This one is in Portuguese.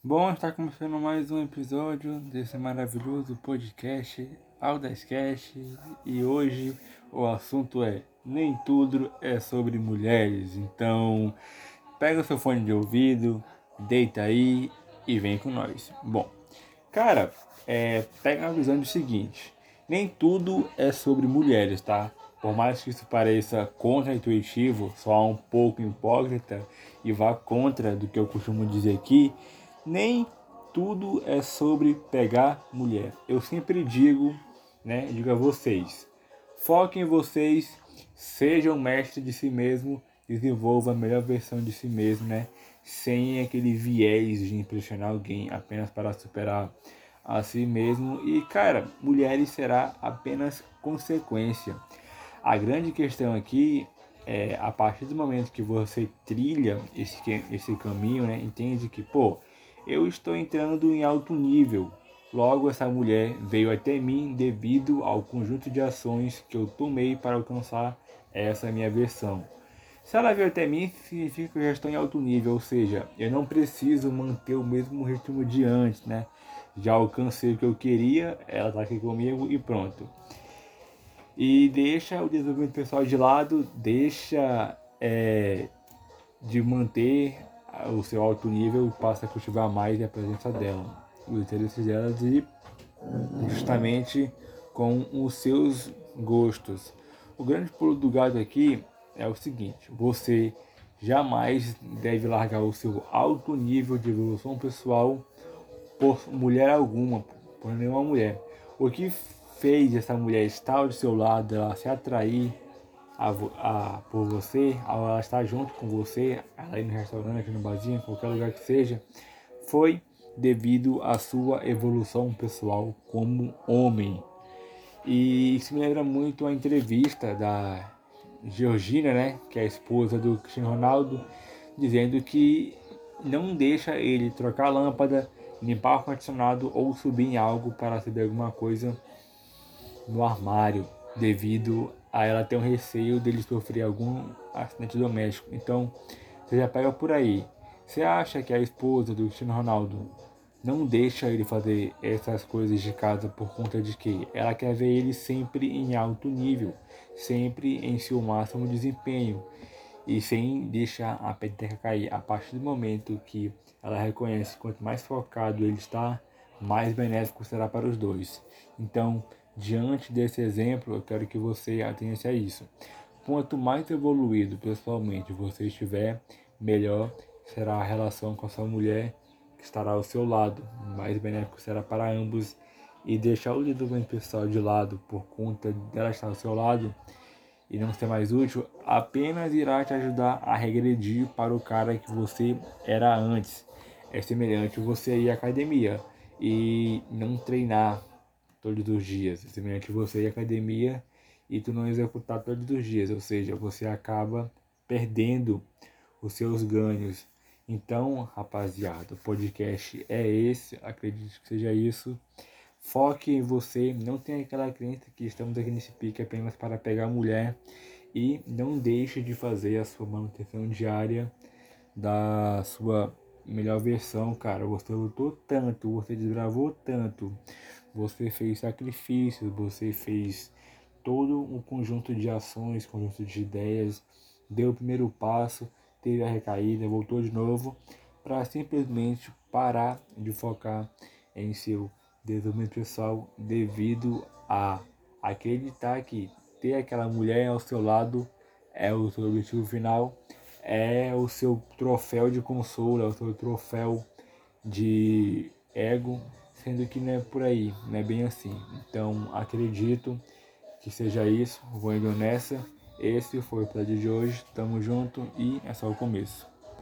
Bom, está começando mais um episódio desse maravilhoso podcast Audacast e hoje o assunto é nem tudo é sobre mulheres. Então, pega o seu fone de ouvido, deita aí e vem com nós. Bom, cara, é, pega a visão do seguinte: nem tudo é sobre mulheres, tá? Por mais que isso pareça contra-intuitivo, só um pouco hipócrita e vá contra do que eu costumo dizer aqui, nem tudo é sobre pegar mulher. Eu sempre digo, né, digo a vocês, foquem em vocês, sejam mestres de si mesmo, desenvolvam a melhor versão de si mesmo, né, sem aquele viés de impressionar alguém apenas para superar a si mesmo. E cara, mulheres será apenas consequência. A grande questão aqui é a partir do momento que você trilha esse, esse caminho, né, entende que, pô, eu estou entrando em alto nível. Logo, essa mulher veio até mim devido ao conjunto de ações que eu tomei para alcançar essa minha versão. Se ela veio até mim, significa que eu já estou em alto nível, ou seja, eu não preciso manter o mesmo ritmo de antes, né? Já alcancei o que eu queria, ela está aqui comigo e pronto. E deixa o desenvolvimento pessoal de lado, deixa é, de manter o seu alto nível passa a cultivar mais a presença dela, os interesses delas e justamente com os seus gostos. O grande pulo do gato aqui é o seguinte: você jamais deve largar o seu alto nível de evolução pessoal por mulher alguma, por nenhuma mulher. O que fez essa mulher estar ao seu lado, ela se atrair a, a, por você, ela estar junto com você, ela ir no restaurante, no barzinho, qualquer lugar que seja, foi devido à sua evolução pessoal como homem. E isso me lembra muito a entrevista da Georgina, né, que é a esposa do Cristiano Ronaldo, dizendo que não deixa ele trocar a lâmpada, limpar o ar-condicionado ou subir em algo para receber alguma coisa no armário, devido a ela ter um receio dele sofrer algum acidente doméstico. Então, você já pega por aí. Você acha que a esposa do Cristiano Ronaldo não deixa ele fazer essas coisas de casa por conta de que ela quer ver ele sempre em alto nível, sempre em seu máximo desempenho e sem deixar a peteca cair. A partir do momento que ela reconhece quanto mais focado ele está, mais benéfico será para os dois. Então, Diante desse exemplo, eu quero que você atenha-se a isso. Quanto mais evoluído pessoalmente você estiver, melhor será a relação com a sua mulher que estará ao seu lado, mais benéfico será para ambos. E deixar o desenvolvimento pessoal de lado por conta dela estar ao seu lado e não ser mais útil, apenas irá te ajudar a regredir para o cara que você era antes. É semelhante você ir à academia e não treinar todos os dias. Semelhante você ir academia e tu não executar todos os dias, ou seja, você acaba perdendo os seus ganhos. Então, rapaziada, o podcast é esse, acredito que seja isso. Foque em você, não tenha aquela crença que estamos aqui nesse pique apenas para pegar mulher e não deixe de fazer a sua manutenção diária da sua melhor versão, cara. Você lutou tanto, você desbravou tanto, você fez sacrifícios, você fez todo um conjunto de ações, conjunto de ideias, deu o primeiro passo, teve a recaída, voltou de novo, para simplesmente parar de focar em seu desenvolvimento pessoal devido a acreditar que ter aquela mulher ao seu lado é o seu objetivo final, é o seu troféu de consolo, é o seu troféu de ego, sendo que não é por aí, não é bem assim. Então acredito que seja isso, vou indo nessa. Esse foi o episódio de hoje, tamo junto e é só o começo.